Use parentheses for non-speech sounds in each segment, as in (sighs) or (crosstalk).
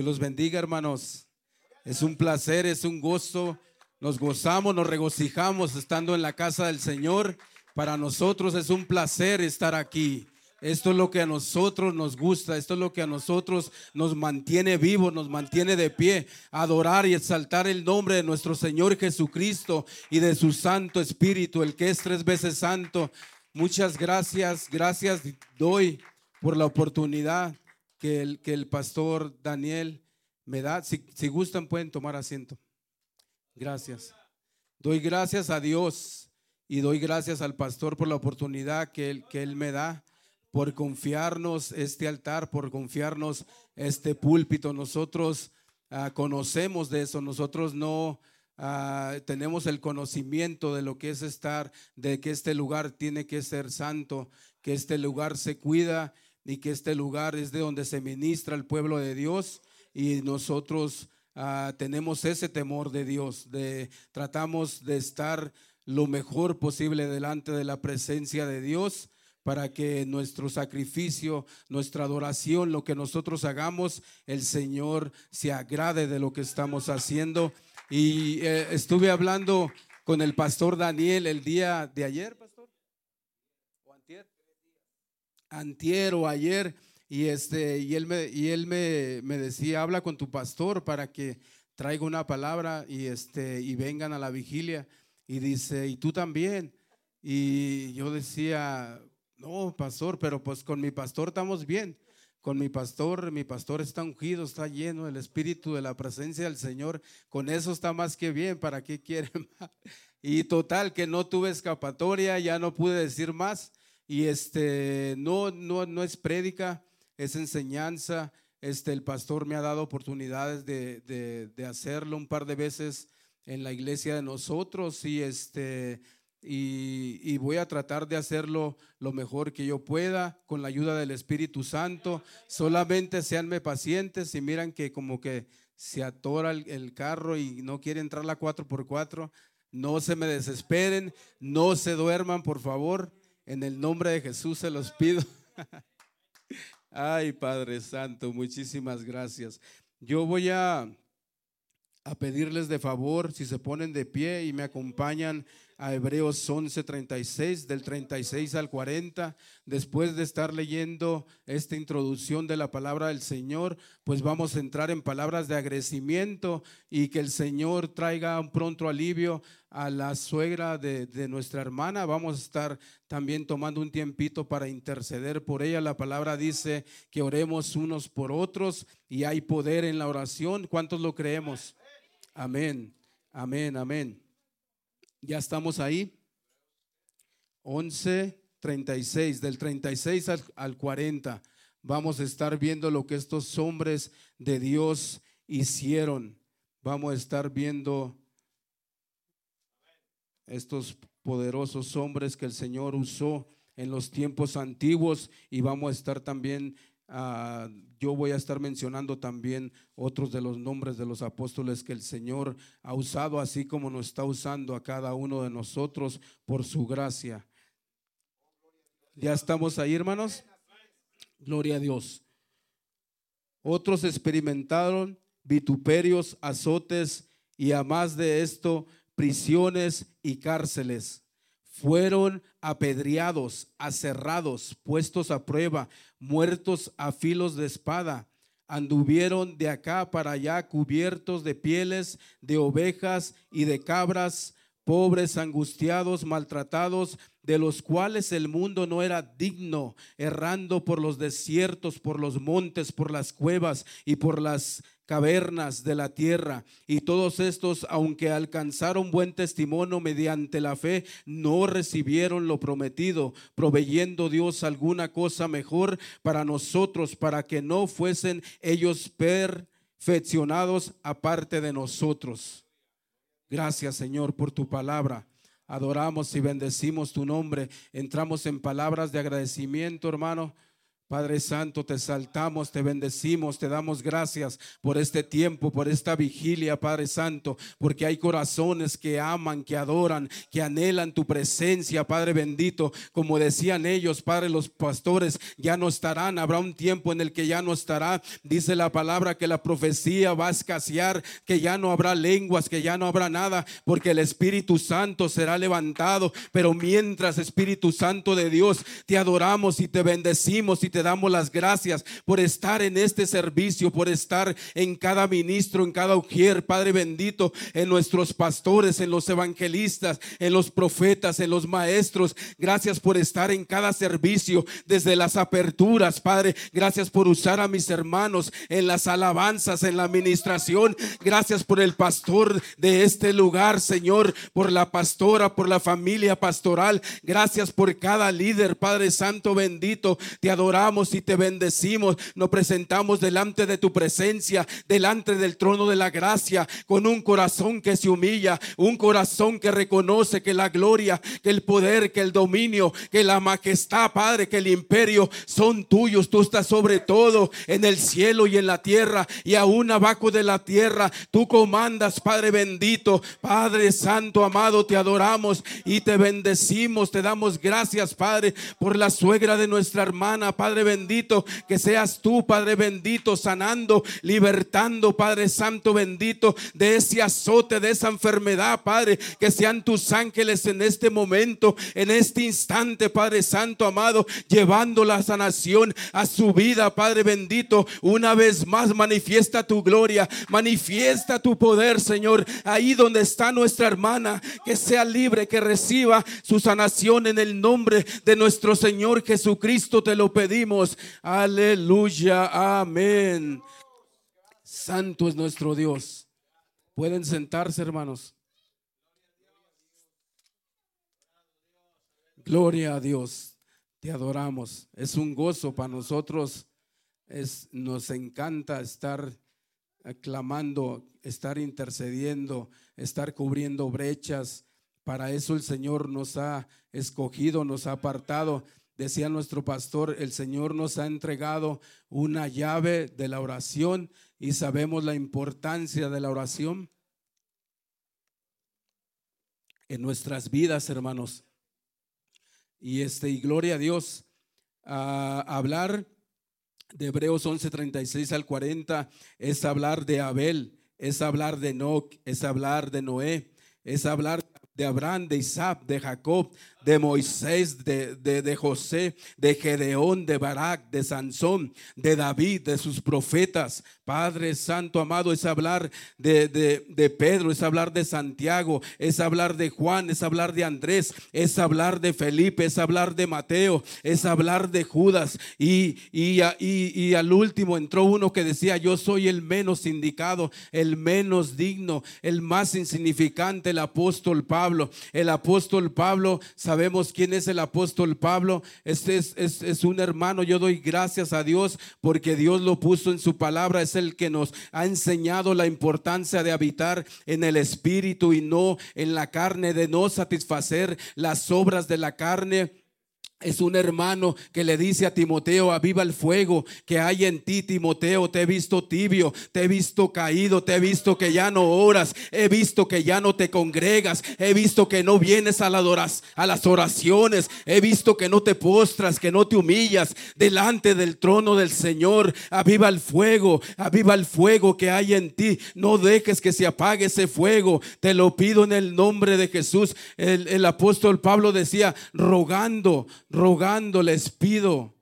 Dios los bendiga, hermanos. Es un placer, es un gozo. Nos gozamos, nos regocijamos estando en la casa del Señor. Para nosotros es un placer estar aquí. Esto es lo que a nosotros nos gusta, esto es lo que a nosotros nos mantiene vivos, nos mantiene de pie, adorar y exaltar el nombre de nuestro Señor Jesucristo y de su Santo Espíritu, el que es tres veces santo. Muchas gracias, gracias doy por la oportunidad que el, que el pastor Daniel me da. Si, si gustan pueden tomar asiento. Gracias. Doy gracias a Dios y doy gracias al pastor por la oportunidad que él, que él me da por confiarnos este altar, por confiarnos este púlpito. Nosotros ah, conocemos de eso, nosotros no ah, tenemos el conocimiento de lo que es estar, de que este lugar tiene que ser santo, que este lugar se cuida y que este lugar es de donde se ministra el pueblo de Dios y nosotros ah, tenemos ese temor de Dios, de tratamos de estar lo mejor posible delante de la presencia de Dios para que nuestro sacrificio, nuestra adoración, lo que nosotros hagamos, el Señor se agrade de lo que estamos haciendo. Y eh, estuve hablando con el pastor Daniel el día de ayer, pastor. ¿O antier? Antier ayer. Y, este, y él, me, y él me, me decía, habla con tu pastor para que traiga una palabra y, este, y vengan a la vigilia. Y dice, y tú también. Y yo decía, no, pastor, pero pues con mi pastor estamos bien. Con mi pastor, mi pastor está ungido, está lleno del espíritu de la presencia del Señor. Con eso está más que bien. ¿Para qué quiere (laughs) más? Y total que no tuve escapatoria, ya no pude decir más. Y este no no no es prédica, es enseñanza. Este el pastor me ha dado oportunidades de, de, hacerlo un par de veces en la iglesia de nosotros y este y, voy a tratar de hacerlo lo mejor que yo pueda con la ayuda del Espíritu Santo. Solamente seanme pacientes y miran que como que se atora el, carro y no quiere entrar la 4x4. No se me desesperen, no se duerman, por favor. En el nombre de Jesús se los pido. (laughs) Ay, Padre Santo, muchísimas gracias. Yo voy a, a pedirles de favor, si se ponen de pie y me acompañan a Hebreos 11:36, del 36 al 40. Después de estar leyendo esta introducción de la palabra del Señor, pues vamos a entrar en palabras de agradecimiento y que el Señor traiga un pronto alivio a la suegra de, de nuestra hermana. Vamos a estar también tomando un tiempito para interceder por ella. La palabra dice que oremos unos por otros y hay poder en la oración. ¿Cuántos lo creemos? Amén, amén, amén. Ya estamos ahí. 11, 36, del 36 al, al 40. Vamos a estar viendo lo que estos hombres de Dios hicieron. Vamos a estar viendo estos poderosos hombres que el Señor usó en los tiempos antiguos y vamos a estar también Ah, yo voy a estar mencionando también otros de los nombres de los apóstoles que el Señor ha usado, así como nos está usando a cada uno de nosotros por su gracia. ¿Ya estamos ahí, hermanos? Gloria a Dios. Otros experimentaron vituperios, azotes y a más de esto, prisiones y cárceles fueron apedreados, aserrados, puestos a prueba, muertos a filos de espada. Anduvieron de acá para allá cubiertos de pieles de ovejas y de cabras, pobres, angustiados, maltratados, de los cuales el mundo no era digno, errando por los desiertos, por los montes, por las cuevas y por las cavernas de la tierra. Y todos estos, aunque alcanzaron buen testimonio mediante la fe, no recibieron lo prometido, proveyendo Dios alguna cosa mejor para nosotros, para que no fuesen ellos perfeccionados aparte de nosotros. Gracias Señor por tu palabra. Adoramos y bendecimos tu nombre. Entramos en palabras de agradecimiento, hermano Padre Santo, te saltamos, te bendecimos, te damos gracias por este tiempo, por esta vigilia, Padre Santo, porque hay corazones que aman, que adoran, que anhelan tu presencia, Padre bendito. Como decían ellos, Padre, los pastores ya no estarán, habrá un tiempo en el que ya no estará. Dice la palabra que la profecía va a escasear, que ya no habrá lenguas, que ya no habrá nada, porque el Espíritu Santo será levantado. Pero mientras, Espíritu Santo de Dios, te adoramos y te bendecimos y te damos las gracias por estar en este servicio, por estar en cada ministro, en cada ujier, Padre bendito, en nuestros pastores, en los evangelistas, en los profetas, en los maestros. Gracias por estar en cada servicio, desde las aperturas, Padre. Gracias por usar a mis hermanos en las alabanzas, en la administración. Gracias por el pastor de este lugar, Señor, por la pastora, por la familia pastoral. Gracias por cada líder, Padre Santo bendito. Te adoramos y te bendecimos. Nos presentamos delante de tu presencia, delante del trono de la gracia, con un corazón que se humilla, un corazón que reconoce que la gloria, que el poder, que el dominio, que la majestad, Padre, que el imperio son tuyos. Tú estás sobre todo en el cielo y en la tierra y aún abajo de la tierra. Tú comandas, Padre bendito, Padre Santo, amado, te adoramos y te bendecimos. Te damos gracias, Padre, por la suegra de nuestra hermana, Padre bendito, que seas tú, Padre bendito, sanando, libertando, Padre Santo bendito, de ese azote, de esa enfermedad, Padre, que sean tus ángeles en este momento, en este instante, Padre Santo amado, llevando la sanación a su vida, Padre bendito, una vez más manifiesta tu gloria, manifiesta tu poder, Señor, ahí donde está nuestra hermana, que sea libre, que reciba su sanación en el nombre de nuestro Señor Jesucristo, te lo pedimos. Aleluya, amén. Santo es nuestro Dios. Pueden sentarse, hermanos. Gloria a Dios. Te adoramos. Es un gozo para nosotros. Es, nos encanta estar aclamando, estar intercediendo, estar cubriendo brechas. Para eso el Señor nos ha escogido, nos ha apartado. Decía nuestro pastor, el Señor nos ha entregado una llave de la oración y sabemos la importancia de la oración en nuestras vidas, hermanos. Y este, y gloria a Dios, hablar de Hebreos 11, 36 al 40 es hablar de Abel, es hablar de Enoch, es hablar de Noé, es hablar de Abraham, de Isaac, de Jacob, de Moisés, de, de, José, de Gedeón, de Barak, de Sansón, de David, de sus profetas. Padre Santo amado, es hablar de, de, Pedro, es hablar de Santiago, es hablar de Juan, es hablar de Andrés, es hablar de Felipe, es hablar de Mateo, es hablar de Judas. Y, y, y, y al último entró uno que decía, yo soy el menos indicado, el menos digno, el más insignificante, el apóstol Pablo. El apóstol Pablo Sabemos quién es el apóstol Pablo. Este es, es, un hermano. Yo doy gracias a Dios porque Dios lo puso en su palabra. Es el que nos ha enseñado la importancia de habitar en el espíritu y no en la carne, de no satisfacer las obras de la carne es un hermano que le dice a Timoteo, aviva el fuego que hay en ti, Timoteo. Te he visto tibio, te he visto caído, te he visto que ya no oras, he visto que ya no te congregas, he visto que no vienes a, a las oraciones, he visto que no te postras, que no te humillas delante del trono del Señor. Aviva el fuego, aviva el fuego que hay en ti. No dejes que se apague ese fuego. Te lo pido en el nombre de Jesús. El, el apóstol Pablo decía, rogando rogando, les pido.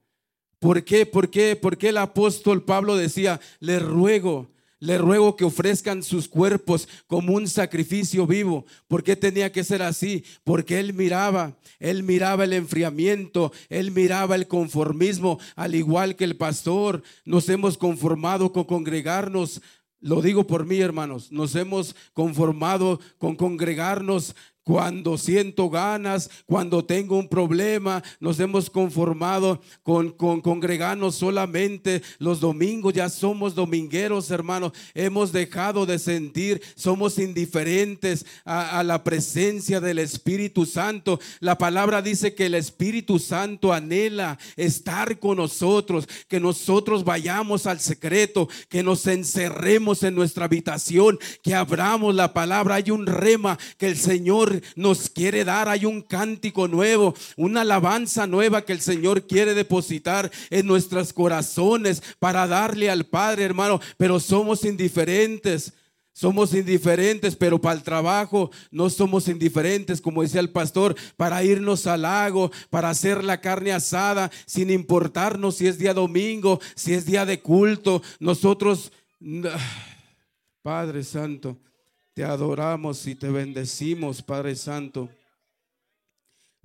¿Por qué? ¿Por qué? Porque el apóstol Pablo decía, le ruego, le ruego que ofrezcan sus cuerpos como un sacrificio vivo. ¿Por qué tenía que ser así? Porque él miraba, él miraba el enfriamiento, él miraba el conformismo, al igual que el pastor. Nos hemos conformado con congregarnos. Lo digo por mí, hermanos. Nos hemos conformado con congregarnos cuando siento ganas, cuando tengo un problema. Nos hemos conformado con, con congregarnos solamente los domingos. Ya somos domingueros, hermanos. Hemos dejado de sentir, somos indiferentes a, a la presencia del Espíritu Santo. La palabra dice que el Espíritu Santo anhela estar con nosotros, que nosotros vayamos al secreto, que nos encerremos en nuestra habitación, que abramos la palabra. Hay un rema que el Señor nos quiere dar, hay un cántico nuevo, una alabanza nueva que el Señor quiere depositar en nuestros corazones para darle al Padre, hermano, pero somos indiferentes. Somos indiferentes, pero para el trabajo no somos indiferentes, como decía el pastor, para irnos al lago, para hacer la carne asada, sin importarnos si es día domingo, si es día de culto. Nosotros, (sighs) Padre Santo, te adoramos y te bendecimos, Padre Santo.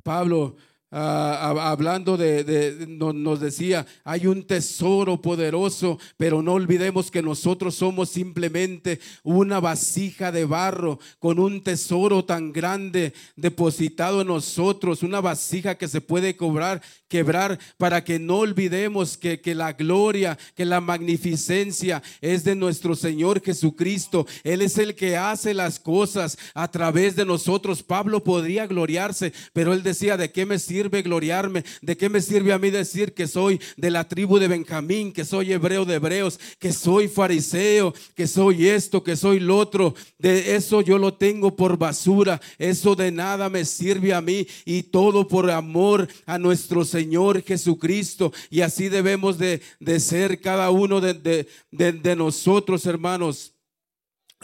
Pablo Ah, hablando de, nos decía, hay un tesoro poderoso, pero no olvidemos que nosotros somos simplemente una vasija de barro con un tesoro tan grande depositado en nosotros, una vasija que se puede cobrar, quebrar, para que no olvidemos que, que la gloria, que la magnificencia es de nuestro Señor Jesucristo. Él es el que hace las cosas a través de nosotros. Pablo podría gloriarse, pero él decía, ¿de qué me sirve? Gloriarme? ¿De qué me sirve a mí decir que soy de la tribu de Benjamín, que soy hebreo de hebreos, que soy fariseo, que soy esto, que soy lo otro? De eso yo lo tengo por basura. Eso de nada me sirve a mí y todo por amor a nuestro Señor Jesucristo. Y así debemos de, ser cada uno de, de nosotros, hermanos.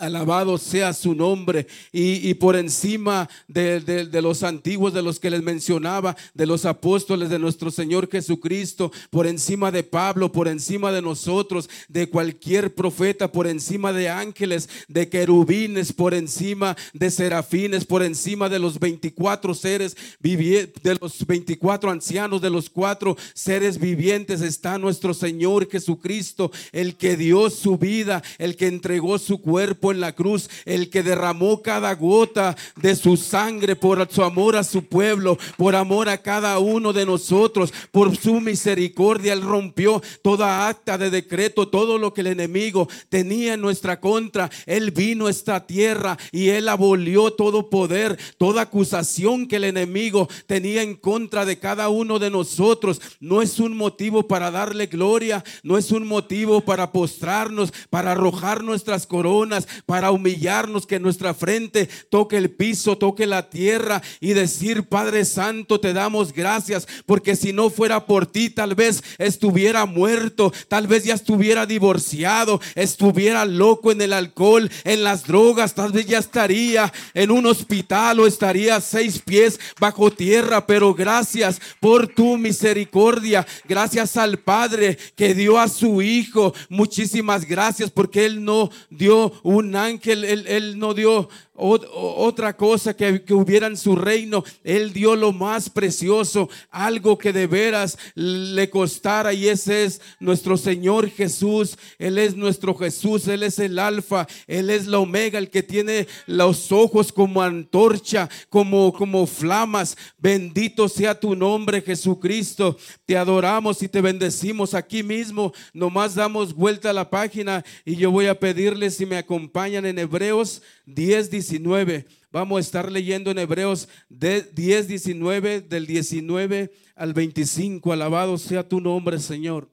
Alabado sea su nombre. Y, por encima de, los antiguos, de los que les mencionaba, de los apóstoles de nuestro Señor Jesucristo, por encima de Pablo, por encima de nosotros, de cualquier profeta, por encima de ángeles, de querubines, por encima de serafines, por encima de los 24 seres vivientes, de los 24 ancianos, de los cuatro seres vivientes, está nuestro Señor Jesucristo, el que dio su vida, el que entregó su cuerpo en la cruz, el que derramó cada gota de su sangre por su amor a su pueblo, por amor a cada uno de nosotros, por su misericordia. Él rompió toda acta de decreto, todo lo que el enemigo tenía en nuestra contra. Él vino a esta tierra y él abolió todo poder, toda acusación que el enemigo tenía en contra de cada uno de nosotros. No es un motivo para darle gloria, no es un motivo para postrarnos, para arrojar nuestras coronas, para humillarnos, que nuestra frente toque el piso, toque la tierra y decir, Padre Santo, te damos gracias, porque si no fuera por ti, tal vez estuviera muerto, tal vez ya estuviera divorciado, estuviera loco en el alcohol, en las drogas, tal vez ya estaría en un hospital o estaría seis pies bajo tierra, pero gracias por tu misericordia, gracias al Padre que dio a su Hijo, muchísimas gracias porque Él no dio una ángel, él, él no dio otra cosa que, que, hubiera en su reino. Él dio lo más precioso, algo que de veras le costara y ese es nuestro Señor Jesús. Él es nuestro Jesús, Él es el alfa, Él es la omega, el que tiene los ojos como antorcha, como, como flamas. Bendito sea tu nombre Jesucristo. Te adoramos y te bendecimos aquí mismo. Nomás damos vuelta a la página y yo voy a pedirles si me acompañan en Hebreos 10, 19. Vamos a estar leyendo en Hebreos 10, 19, del 19 al 25. Alabado sea tu nombre, Señor.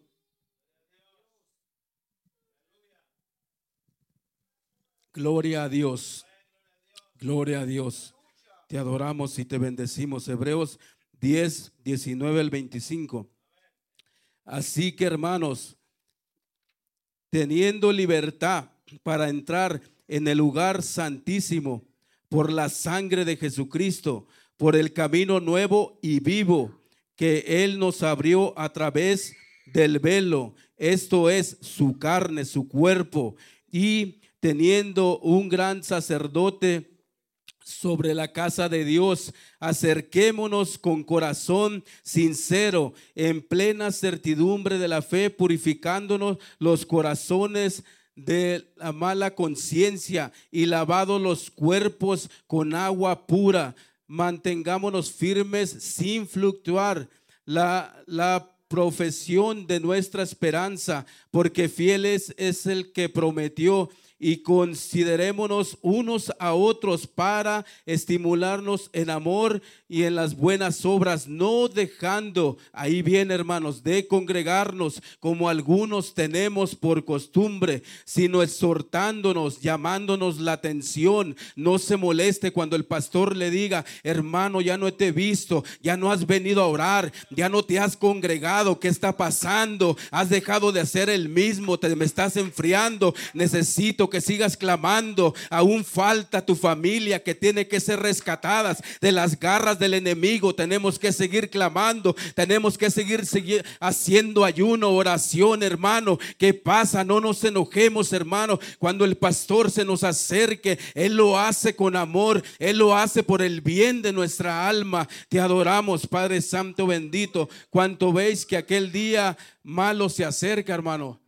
Gloria a Dios. Gloria a Dios. Te adoramos y te bendecimos. Hebreos 10, 19 al 25. Así que hermanos, teniendo libertad para entrar en el lugar santísimo por la sangre de Jesucristo, por el camino nuevo y vivo que Él nos abrió a través del velo, esto es su carne, su cuerpo, y teniendo un gran sacerdote sobre la casa de Dios, acerquémonos con corazón sincero, en plena certidumbre de la fe, purificándonos los corazones de la mala conciencia y lavado los cuerpos con agua pura. Mantengámonos firmes sin fluctuar. La, la profesión de nuestra esperanza, porque fiel es, es el que prometió y considerémonos unos a otros para estimularnos en amor y en las buenas obras, no dejando, ahí bien hermanos, de congregarnos como algunos tenemos por costumbre, sino exhortándonos, llamándonos la atención. No se moleste cuando el pastor le diga, hermano, ya no te he visto, ya no has venido a orar, ya no te has congregado, ¿qué está pasando? Has dejado de hacer el mismo, te me estás enfriando, necesito que sigas clamando, aún falta tu familia que tiene que ser rescatadas de las garras del enemigo. Tenemos que seguir clamando, tenemos que seguir, seguir haciendo ayuno, oración, hermano. ¿Qué pasa? No nos enojemos, hermano. Cuando el pastor se nos acerque, Él lo hace con amor, Él lo hace por el bien de nuestra alma. Te adoramos, Padre Santo bendito. Cuanto veis que aquel día malo se acerca, hermano.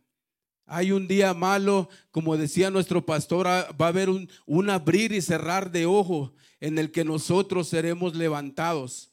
Hay un día malo, como decía nuestro pastor, ah, va a haber un, un abrir y cerrar de ojo en el que nosotros seremos levantados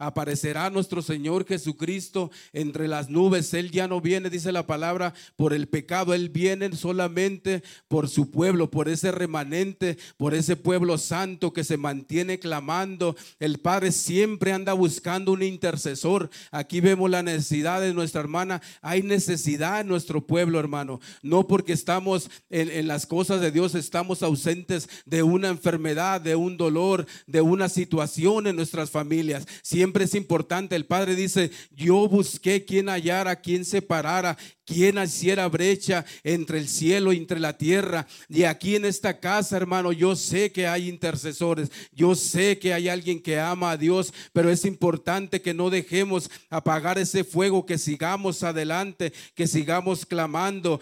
aparecerá nuestro Señor Jesucristo entre las nubes. Él ya no viene, dice la palabra, por el pecado. Él viene solamente por su pueblo, por ese remanente, por ese pueblo santo que se mantiene clamando. El Padre siempre anda buscando un intercesor. Aquí vemos la necesidad de nuestra hermana. Hay necesidad en nuestro pueblo, hermano. No porque estamos en, las cosas de Dios, estamos ausentes de una enfermedad, de un dolor, de una situación en nuestras familias. Siempre es importante. El Padre dice, yo busqué quien hallara, quien separara, quien hiciera brecha entre el cielo y entre la tierra. Y aquí en esta casa, hermano, yo sé que hay intercesores, yo sé que hay alguien que ama a Dios, pero es importante que no dejemos apagar ese fuego, que sigamos adelante, que sigamos clamando.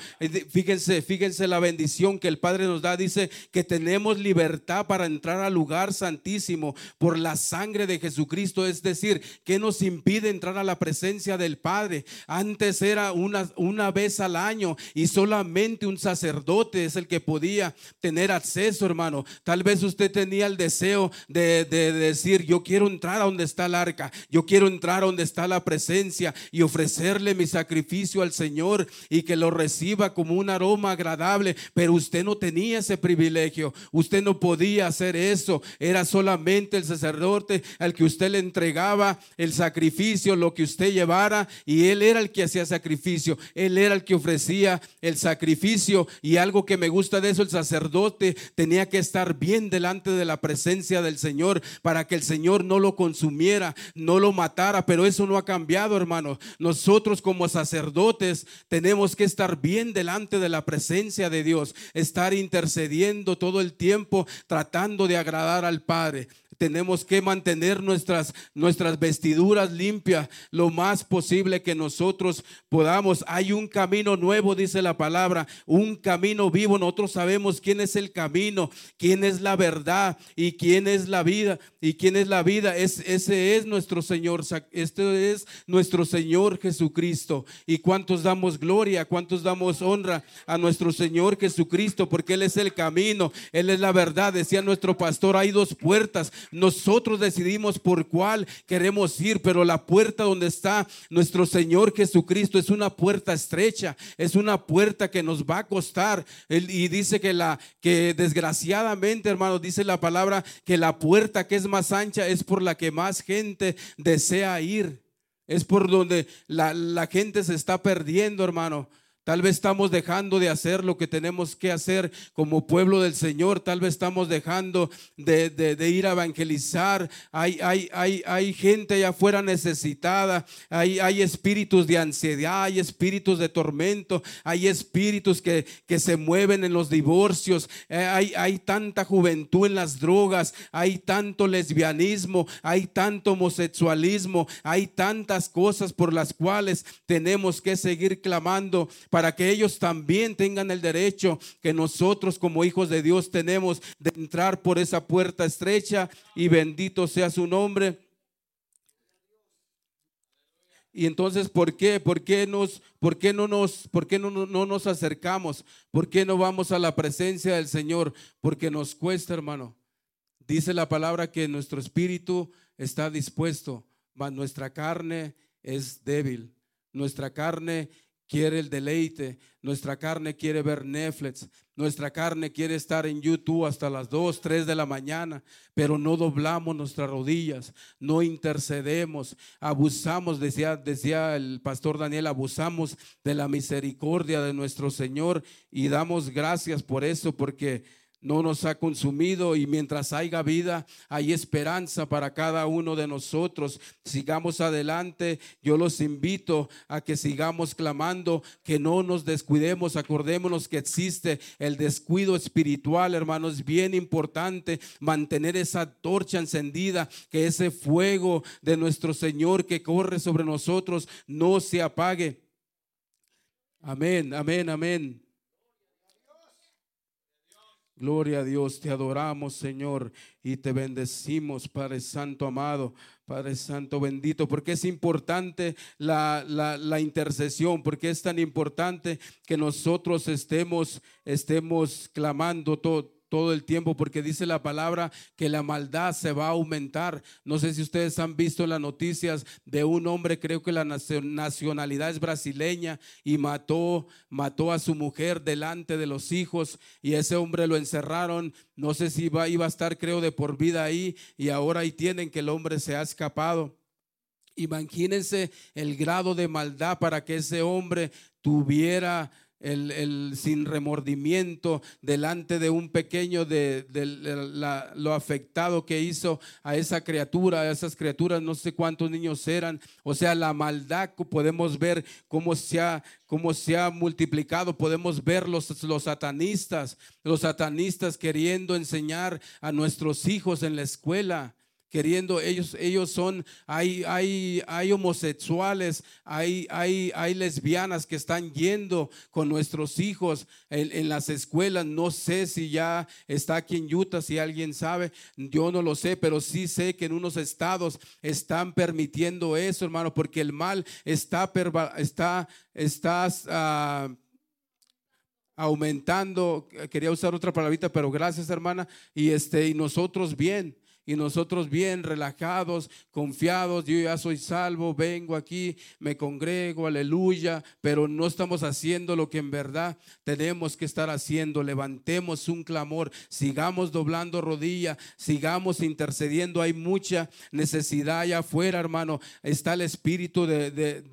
Fíjense, fíjense la bendición que el Padre nos da. Dice que tenemos libertad para entrar al lugar santísimo por la sangre de Jesucristo. Es decir, que nos impide entrar a la presencia del Padre. Antes era una una vez al año y solamente un sacerdote es el que podía tener acceso, hermano. Tal vez usted tenía el deseo de, decir, yo quiero entrar a donde está el arca, yo quiero entrar a donde está la presencia y ofrecerle mi sacrificio al Señor y que lo reciba como un aroma agradable, pero usted no tenía ese privilegio, usted no podía hacer eso, era solamente el sacerdote al que usted le entregaba el sacrificio, lo que usted llevara y él era el que hacía sacrificio. Era el que ofrecía el sacrificio y algo que me gusta de eso, el sacerdote tenía que estar bien delante de la presencia del Señor para que el Señor no lo consumiera, no lo matara, pero eso no ha cambiado, hermano. Nosotros como sacerdotes tenemos que estar bien delante de la presencia de Dios, estar intercediendo todo el tiempo, tratando de agradar al Padre tenemos que mantener nuestras, nuestras vestiduras limpias lo más posible que nosotros podamos. Hay un camino nuevo, dice la palabra, un camino vivo. Nosotros sabemos quién es el camino, quién es la verdad y quién es la vida y quién es la vida. Es, ese es nuestro Señor, este es nuestro Señor Jesucristo. ¿Y cuántos damos gloria, cuántos damos honra a nuestro Señor Jesucristo? Porque Él es el camino, Él es la verdad. Decía nuestro pastor, hay dos puertas nosotros decidimos por cuál queremos ir, pero la puerta donde está nuestro Señor Jesucristo es una puerta estrecha, es una puerta que nos va a costar. Y dice que la que desgraciadamente, hermanos, dice la palabra que la puerta que es más ancha es por la que más gente desea ir. Es por donde la, la gente se está perdiendo, hermano. Tal vez estamos dejando de hacer lo que tenemos que hacer como pueblo del Señor. Tal vez estamos dejando de, ir a evangelizar. Hay, hay, hay, hay, gente allá afuera necesitada. Hay, hay espíritus de ansiedad, hay espíritus de tormento, hay espíritus que, que se mueven en los divorcios. Eh, hay, hay tanta juventud en las drogas. Hay tanto lesbianismo. Hay tanto homosexualismo. Hay tantas cosas por las cuales tenemos que seguir clamando que ellos también tengan el derecho que nosotros como hijos de Dios tenemos de entrar por esa puerta estrecha y bendito sea su nombre. Y entonces, ¿por qué? ¿Por qué, nos, por qué, no, nos, por qué no, no, nos acercamos? ¿Por qué no vamos a la presencia del Señor? Porque nos cuesta, hermano. Dice la palabra que nuestro espíritu está dispuesto, mas nuestra carne es débil. Nuestra carne quiere el deleite, nuestra carne quiere ver Netflix, nuestra carne quiere estar en YouTube hasta las 2, 3 de la mañana, pero no doblamos nuestras rodillas, no intercedemos, abusamos, decía, decía el pastor Daniel, abusamos de la misericordia de nuestro Señor y damos gracias por eso, porque no nos ha consumido y mientras haya vida hay esperanza para cada uno de nosotros. Sigamos adelante. Yo los invito a que sigamos clamando, que no nos descuidemos. Acordémonos que existe el descuido espiritual, hermanos. Bien importante mantener esa torcha encendida, que ese fuego de nuestro Señor que corre sobre nosotros no se apague. Amén, amén, amén. Gloria a Dios, te adoramos Señor y te bendecimos Padre Santo amado, Padre Santo bendito, porque es importante la, la, intercesión, porque es tan importante que nosotros estemos, estemos clamando todo todo el tiempo porque dice la palabra que la maldad se va a aumentar. No sé si ustedes han visto las noticias de un hombre, creo que la nacionalidad es brasileña y mató mató a su mujer delante de los hijos y ese hombre lo encerraron, no sé si iba, iba a estar creo de por vida ahí y ahora ahí tienen que el hombre se ha escapado. Imagínense el grado de maldad para que ese hombre tuviera el, sin remordimiento delante de un pequeño de, lo afectado que hizo a esa criatura, a esas criaturas, no sé cuántos niños eran, o sea, la maldad podemos ver cómo se ha, cómo se ha multiplicado, podemos ver los, los satanistas, los satanistas queriendo enseñar a nuestros hijos en la escuela queriendo, ellos, ellos son, hay, hay, hay homosexuales, hay, hay, hay lesbianas que están yendo con nuestros hijos en, las escuelas. No sé si ya está aquí en Utah, si alguien sabe, yo no lo sé, pero sí sé que en unos estados están permitiendo eso, hermano, porque el mal está, está, está ah, aumentando. Quería usar otra palabrita, pero gracias, hermana. Y este, y nosotros bien y nosotros bien relajados, confiados, yo ya soy salvo, vengo aquí, me congrego, aleluya, pero no estamos haciendo lo que en verdad tenemos que estar haciendo. Levantemos un clamor, sigamos doblando rodilla, sigamos intercediendo. Hay mucha necesidad allá afuera, hermano. Está el espíritu de, de,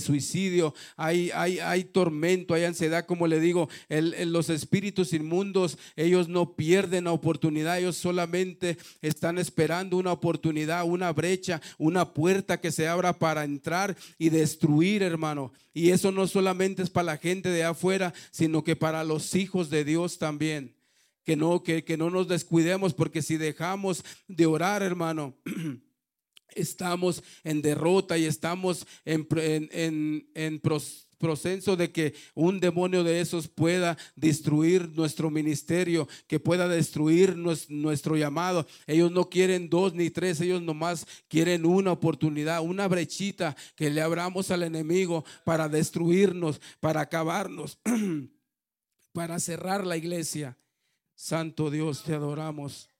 suicidio, hay, hay, hay, tormento, hay ansiedad, como le digo, los espíritus inmundos, ellos no pierden la oportunidad, ellos solamente están esperando una oportunidad, una brecha, una puerta que se abra para entrar y destruir, hermano. Y eso no solamente es para la gente de afuera, sino que para los hijos de Dios también. Que no, que, que no nos descuidemos, porque si dejamos de orar, hermano, (clears throat) estamos en derrota y estamos en, en, proceso de que un demonio de esos pueda destruir nuestro ministerio, que pueda destruir nuestro llamado. Ellos no quieren dos ni tres, ellos nomás quieren una oportunidad, una brechita que le abramos al enemigo para destruirnos, para acabarnos, (clears throat) para cerrar la iglesia. Santo Dios, te adoramos.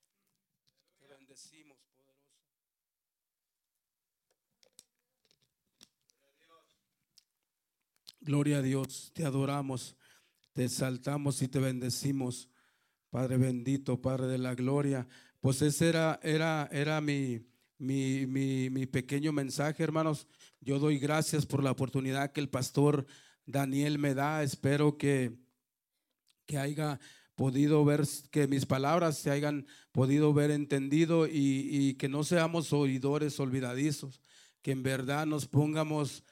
Gloria a Dios, te adoramos, te exaltamos y te bendecimos. Padre bendito, Padre de la gloria. Pues ese era, era, era mi, mi, mi, pequeño mensaje, hermanos. Yo doy gracias por la oportunidad que el pastor Daniel me da. Espero que, que haya podido ver, que mis palabras se hayan podido ver entendido y, y que no seamos oidores olvidadizos, que en verdad nos pongamos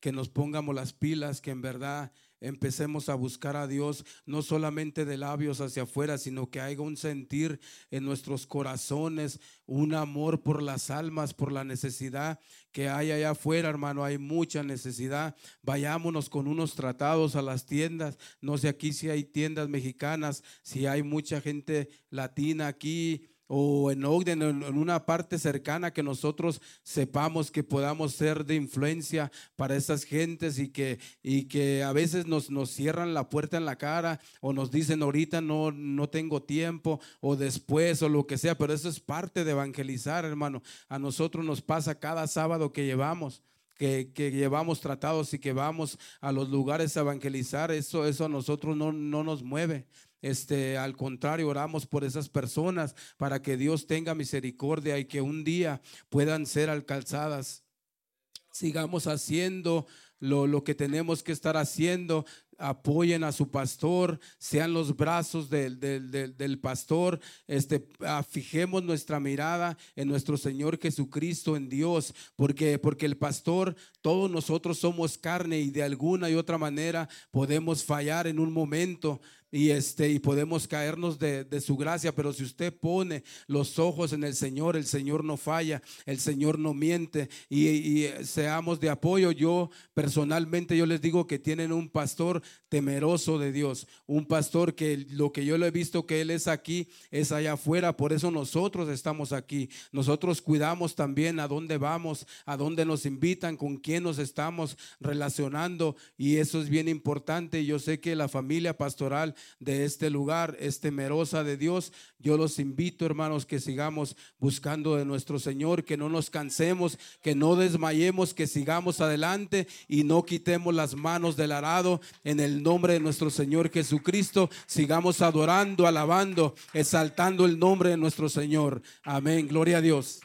que nos pongamos las pilas, que en verdad empecemos a buscar a Dios, no solamente de labios hacia afuera, sino que haya un sentir en nuestros corazones, un amor por las almas, por la necesidad que hay allá afuera, hermano. Hay mucha necesidad. Vayámonos con unos tratados a las tiendas. No sé aquí si hay tiendas mexicanas, si hay mucha gente latina aquí o en Ogden, en, una parte cercana que nosotros sepamos que podamos ser de influencia para esas gentes y que, y que a veces nos, nos cierran la puerta en la cara o nos dicen ahorita no, no tengo tiempo o después o lo que sea, pero eso es parte de evangelizar, hermano. A nosotros nos pasa cada sábado que llevamos. Que, que, llevamos tratados y que vamos a los lugares a evangelizar, eso, eso a nosotros no, no nos mueve. Este, al contrario, oramos por esas personas para que Dios tenga misericordia y que un día puedan ser alcanzadas. Sigamos haciendo lo, lo, que tenemos que estar haciendo. Apoyen a su pastor, sean los brazos del, del, pastor, este, ah, fijemos nuestra mirada en nuestro Señor Jesucristo, en Dios, porque, porque el pastor, todos nosotros somos carne y de alguna y otra manera podemos fallar en un momento, y este y podemos caernos de, su gracia, pero si usted pone los ojos en el Señor, el Señor no falla, el Señor no miente y, y, seamos de apoyo. Yo personalmente yo les digo que tienen un pastor temeroso de Dios, un pastor que lo que yo lo he visto que él es aquí es allá afuera, por eso nosotros estamos aquí. Nosotros cuidamos también a dónde vamos, a dónde nos invitan, con quién nos estamos relacionando y eso es bien importante. Yo sé que la familia pastoral de este lugar es temerosa de Dios. Yo los invito, hermanos, que sigamos buscando de nuestro Señor, que no nos cansemos, que no desmayemos, que sigamos adelante y no quitemos las manos del arado en el nombre de nuestro Señor Jesucristo. Sigamos adorando, alabando, exaltando el nombre de nuestro Señor. Amén. Gloria a Dios.